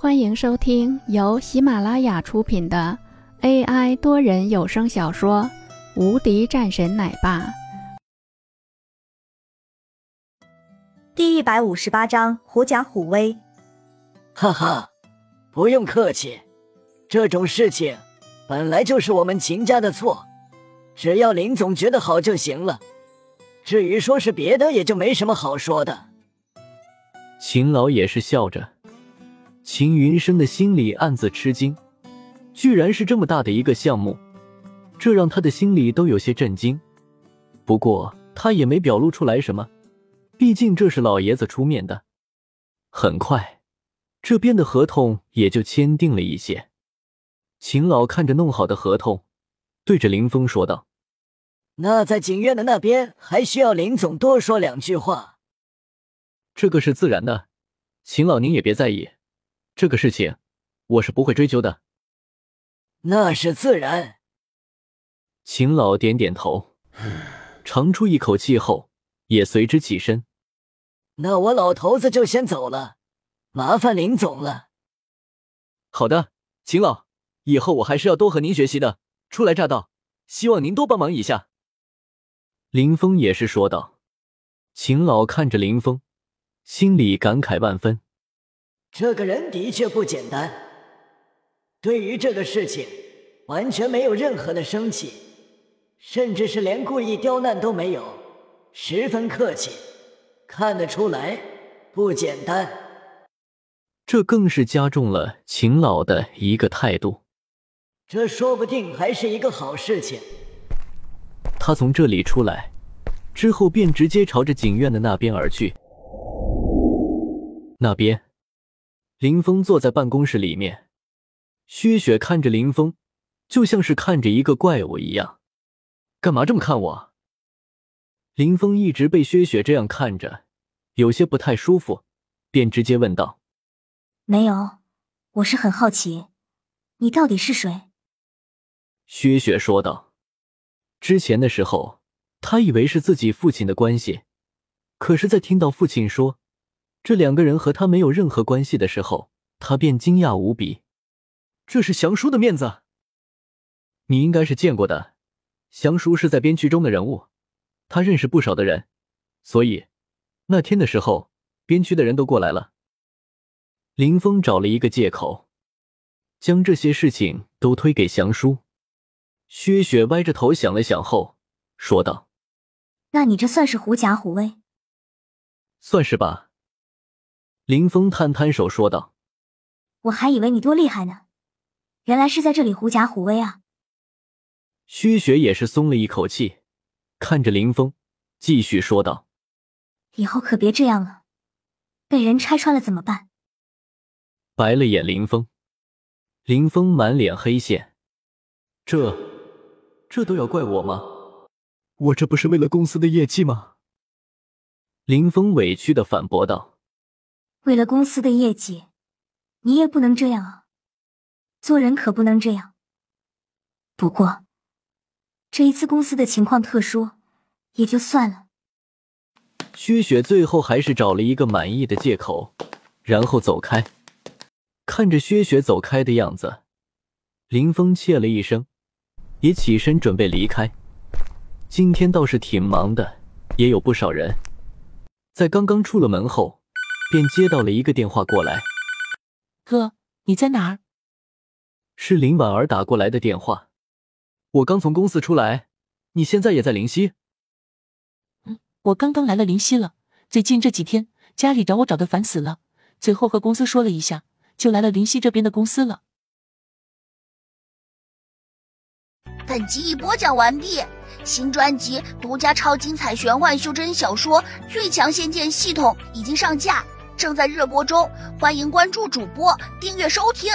欢迎收听由喜马拉雅出品的 AI 多人有声小说《无敌战神奶爸》第一百五十八章：狐假虎威。哈哈，不用客气，这种事情本来就是我们秦家的错，只要林总觉得好就行了。至于说是别的，也就没什么好说的。秦老也是笑着。秦云生的心里暗自吃惊，居然是这么大的一个项目，这让他的心里都有些震惊。不过他也没表露出来什么，毕竟这是老爷子出面的。很快，这边的合同也就签订了一些。秦老看着弄好的合同，对着林峰说道：“那在景院的那边还需要林总多说两句话。”这个是自然的，秦老您也别在意。这个事情，我是不会追究的。那是自然。秦老点点头，长出一口气后，也随之起身。那我老头子就先走了，麻烦林总了。好的，秦老，以后我还是要多和您学习的。初来乍到，希望您多帮忙一下。林峰也是说道。秦老看着林峰，心里感慨万分。这个人的确不简单，对于这个事情完全没有任何的生气，甚至是连故意刁难都没有，十分客气，看得出来不简单。这更是加重了秦老的一个态度，这说不定还是一个好事情。他从这里出来之后，便直接朝着景院的那边而去，那边。林峰坐在办公室里面，薛雪看着林峰，就像是看着一个怪物一样。干嘛这么看我？林峰一直被薛雪这样看着，有些不太舒服，便直接问道：“没有，我是很好奇，你到底是谁？”薛雪说道：“之前的时候，他以为是自己父亲的关系，可是，在听到父亲说……”这两个人和他没有任何关系的时候，他便惊讶无比。这是祥叔的面子，你应该是见过的。祥叔是在编剧中的人物，他认识不少的人，所以那天的时候，编剧的人都过来了。林峰找了一个借口，将这些事情都推给祥叔。薛雪歪着头想了想后，说道：“那你这算是狐假虎威？算是吧。”林峰摊摊手说道：“我还以为你多厉害呢，原来是在这里狐假虎威啊！”薛雪也是松了一口气，看着林峰，继续说道：“以后可别这样了，被人拆穿了怎么办？”白了眼林峰，林峰满脸黑线：“这，这都要怪我吗？我这不是为了公司的业绩吗？”林峰委屈的反驳道。为了公司的业绩，你也不能这样啊！做人可不能这样。不过，这一次公司的情况特殊，也就算了。薛雪最后还是找了一个满意的借口，然后走开。看着薛雪走开的样子，林峰切了一声，也起身准备离开。今天倒是挺忙的，也有不少人。在刚刚出了门后。便接到了一个电话过来，哥，你在哪儿？是林婉儿打过来的电话。我刚从公司出来，你现在也在灵溪？嗯，我刚刚来了灵溪了。最近这几天家里找我找的烦死了，最后和公司说了一下，就来了灵溪这边的公司了。本集已播讲完毕，新专辑独家超精彩玄幻修真小说《最强仙剑系统》已经上架。正在热播中，欢迎关注主播，订阅收听。